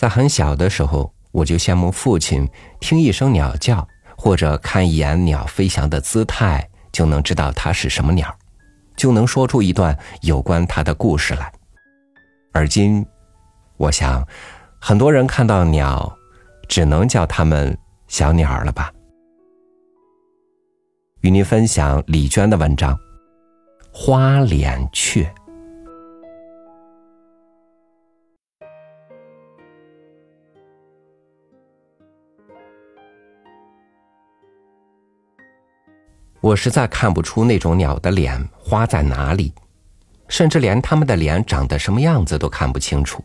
在很小的时候，我就羡慕父亲，听一声鸟叫或者看一眼鸟飞翔的姿态，就能知道它是什么鸟，就能说出一段有关它的故事来。而今，我想，很多人看到鸟，只能叫它们小鸟了吧。与您分享李娟的文章《花脸雀》。我实在看不出那种鸟的脸花在哪里，甚至连它们的脸长得什么样子都看不清楚。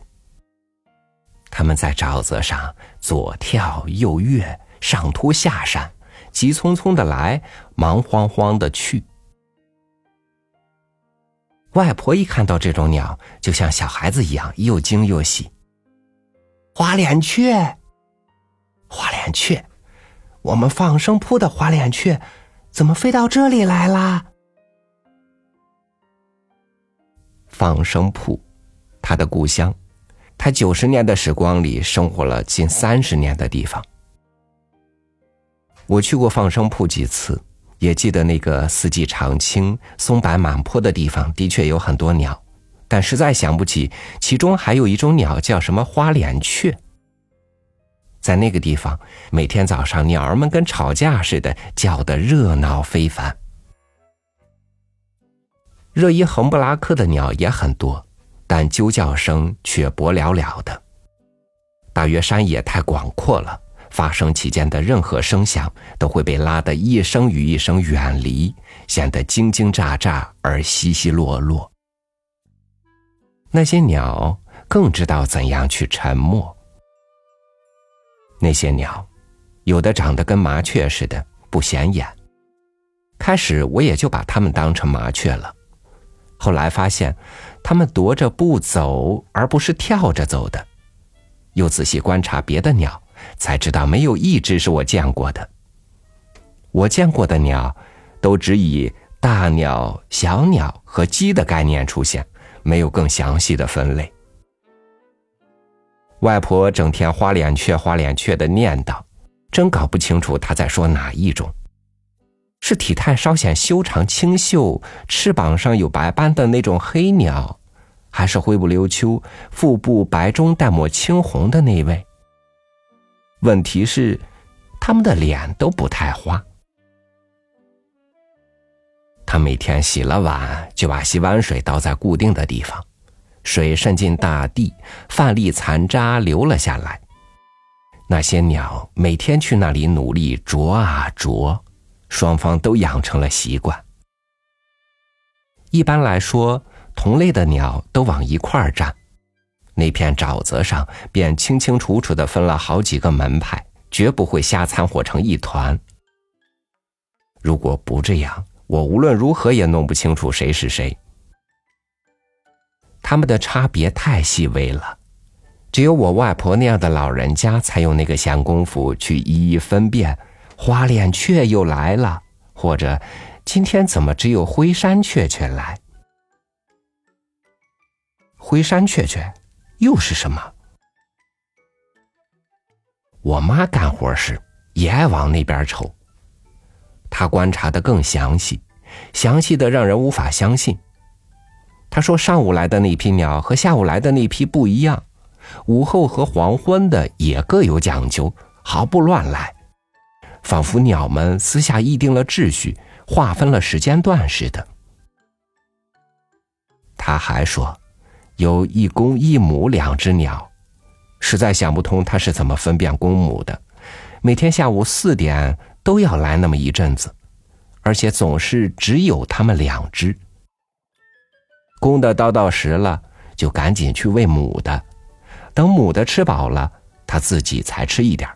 它们在沼泽上左跳右跃，上突下闪，急匆匆的来，忙慌慌的去。外婆一看到这种鸟，就像小孩子一样，又惊又喜。花脸雀，花脸雀，我们放生铺的花脸雀。怎么飞到这里来啦？放生铺，他的故乡，他九十年的时光里生活了近三十年的地方。我去过放生铺几次，也记得那个四季常青、松柏满坡的地方，的确有很多鸟，但实在想不起其中还有一种鸟叫什么花脸雀。在那个地方，每天早上鸟儿们跟吵架似的叫得热闹非凡。热依横布拉克的鸟也很多，但啾叫声却薄寥寥的。大约山野太广阔了，发生其间的任何声响都会被拉得一声与一声远离，显得惊惊乍乍而稀稀落落。那些鸟更知道怎样去沉默。那些鸟，有的长得跟麻雀似的，不显眼。开始我也就把它们当成麻雀了，后来发现，它们踱着步走，而不是跳着走的。又仔细观察别的鸟，才知道没有一只是我见过的。我见过的鸟，都只以大鸟、小鸟和鸡的概念出现，没有更详细的分类。外婆整天花脸雀、花脸雀的念叨，真搞不清楚她在说哪一种。是体态稍显修长、清秀、翅膀上有白斑的那种黑鸟，还是灰不溜秋、腹部白中带抹青红的那位？问题是，他们的脸都不太花。他每天洗了碗，就把洗碗水倒在固定的地方。水渗进大地，饭粒残渣流了下来。那些鸟每天去那里努力啄啊啄，双方都养成了习惯。一般来说，同类的鸟都往一块儿站，那片沼泽上便清清楚楚的分了好几个门派，绝不会瞎掺和成一团。如果不这样，我无论如何也弄不清楚谁是谁。他们的差别太细微了，只有我外婆那样的老人家才有那个闲工夫去一一分辨。花脸雀又来了，或者今天怎么只有灰山雀雀来？灰山雀雀又是什么？我妈干活时也爱往那边瞅，她观察的更详细，详细的让人无法相信。他说：“上午来的那批鸟和下午来的那批不一样，午后和黄昏的也各有讲究，毫不乱来，仿佛鸟们私下议定了秩序，划分了时间段似的。”他还说：“有一公一母两只鸟，实在想不通他是怎么分辨公母的。每天下午四点都要来那么一阵子，而且总是只有他们两只。”公的叨叨食了，就赶紧去喂母的，等母的吃饱了，他自己才吃一点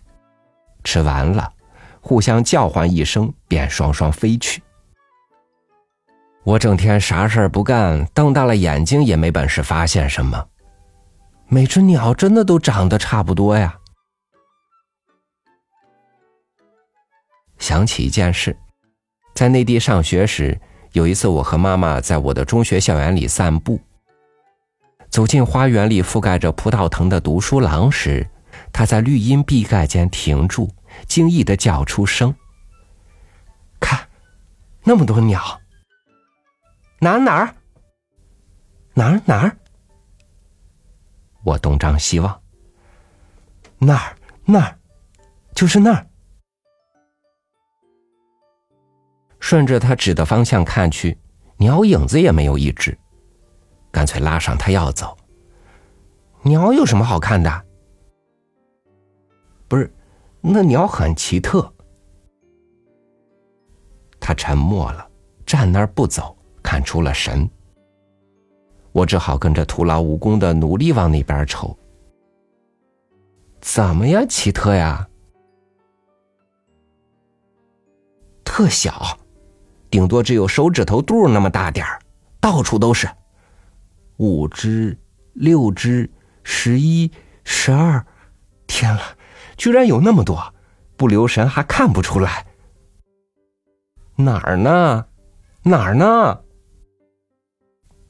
吃完了，互相叫唤一声，便双双飞去。我整天啥事儿不干，瞪大了眼睛也没本事发现什么。每只鸟真的都长得差不多呀。想起一件事，在内地上学时。有一次，我和妈妈在我的中学校园里散步，走进花园里覆盖着葡萄藤的读书廊时，他在绿荫壁盖间停住，惊异的叫出声：“看，那么多鸟！哪哪儿？哪儿哪儿？”我东张西望，那儿那儿，就是那儿。顺着他指的方向看去，鸟影子也没有一只，干脆拉上他要走。鸟有什么好看的？不是，那鸟很奇特。他沉默了，站那儿不走，看出了神。我只好跟着徒劳无功的努力往那边瞅。怎么样，奇特呀？特小，顶多只有手指头肚那么大点儿，到处都是。五只，六只，十一，十二，天了，居然有那么多！不留神还看不出来。哪儿呢？哪儿呢？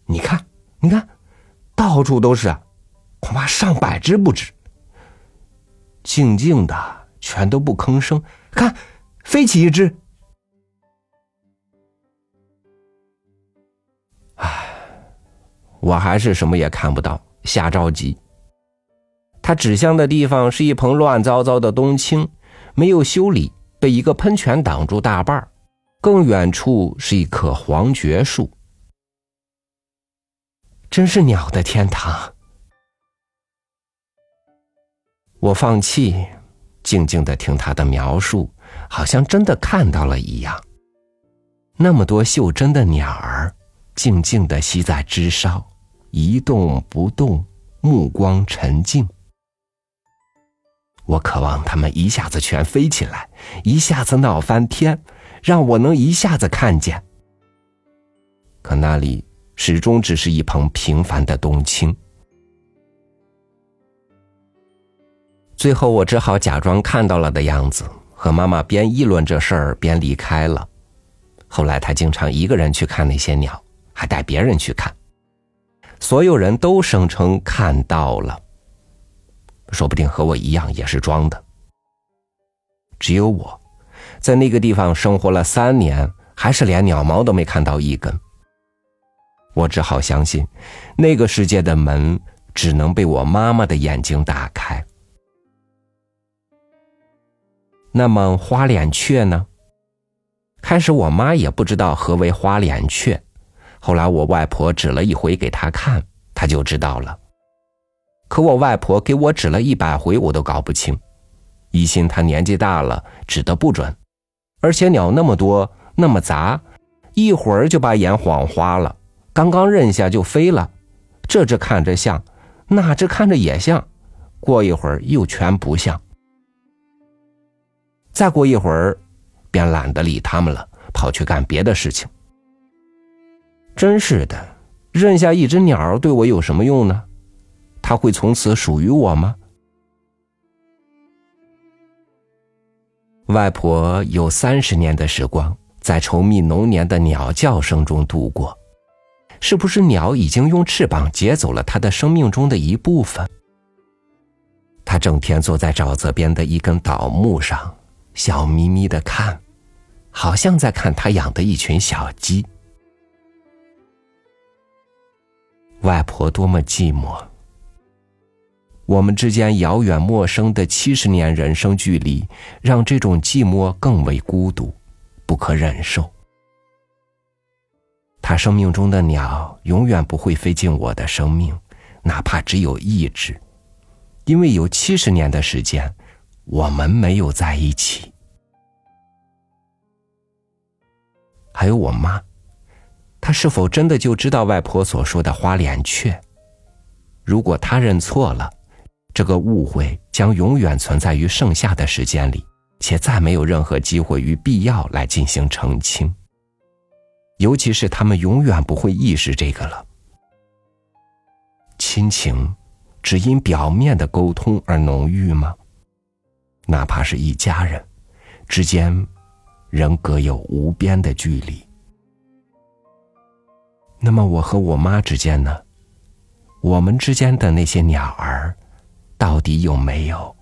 你看。你看，到处都是，恐怕上百只不止。静静的，全都不吭声。看，飞起一只。我还是什么也看不到，瞎着急。他指向的地方是一盆乱糟糟的冬青，没有修理，被一个喷泉挡住大半更远处是一棵黄桷树。真是鸟的天堂。我放弃，静静的听他的描述，好像真的看到了一样。那么多袖珍的鸟儿，静静的栖在枝梢，一动不动，目光沉静。我渴望它们一下子全飞起来，一下子闹翻天，让我能一下子看见。可那里。始终只是一捧平凡的冬青。最后，我只好假装看到了的样子，和妈妈边议论这事儿边离开了。后来，他经常一个人去看那些鸟，还带别人去看。所有人都声称看到了，说不定和我一样也是装的。只有我，在那个地方生活了三年，还是连鸟毛都没看到一根。我只好相信，那个世界的门只能被我妈妈的眼睛打开。那么花脸雀呢？开始我妈也不知道何为花脸雀，后来我外婆指了一回给他看，他就知道了。可我外婆给我指了一百回，我都搞不清，疑心他年纪大了指的不准，而且鸟那么多那么杂，一会儿就把眼晃花了。刚刚认下就飞了，这只看着像，那只看着也像，过一会儿又全不像，再过一会儿，便懒得理他们了，跑去干别的事情。真是的，认下一只鸟对我有什么用呢？它会从此属于我吗？外婆有三十年的时光在稠密浓年的鸟叫声中度过。是不是鸟已经用翅膀劫走了她的生命中的一部分？他整天坐在沼泽边的一根倒木上，笑眯眯的看，好像在看他养的一群小鸡。外婆多么寂寞，我们之间遥远陌生的七十年人生距离，让这种寂寞更为孤独，不可忍受。他生命中的鸟永远不会飞进我的生命，哪怕只有一只，因为有七十年的时间，我们没有在一起。还有我妈，他是否真的就知道外婆所说的花脸雀？如果他认错了，这个误会将永远存在于剩下的时间里，且再没有任何机会与必要来进行澄清。尤其是他们永远不会意识这个了。亲情只因表面的沟通而浓郁吗？哪怕是一家人之间，仍隔有无边的距离。那么我和我妈之间呢，我们之间的那些鸟儿到底有没有？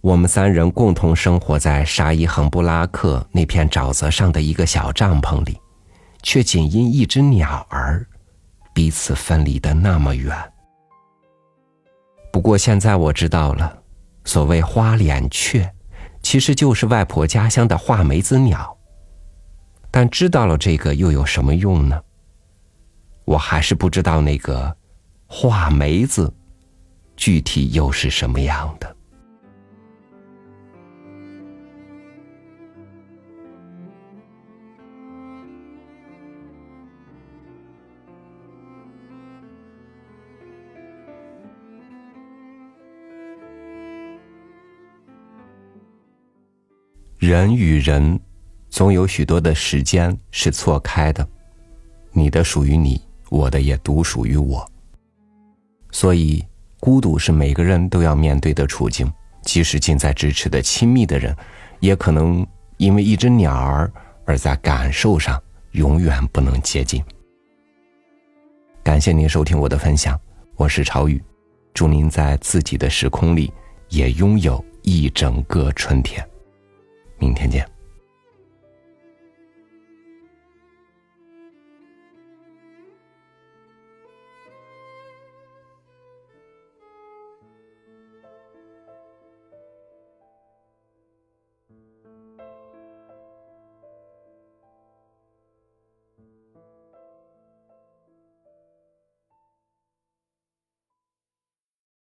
我们三人共同生活在沙伊恒布拉克那片沼泽上的一个小帐篷里，却仅因一只鸟儿彼此分离的那么远。不过现在我知道了，所谓花脸雀，其实就是外婆家乡的画眉子鸟。但知道了这个又有什么用呢？我还是不知道那个画眉子具体又是什么样的。人与人，总有许多的时间是错开的，你的属于你，我的也独属于我。所以，孤独是每个人都要面对的处境，即使近在咫尺的亲密的人，也可能因为一只鸟儿而在感受上永远不能接近。感谢您收听我的分享，我是朝雨，祝您在自己的时空里也拥有一整个春天。明天见。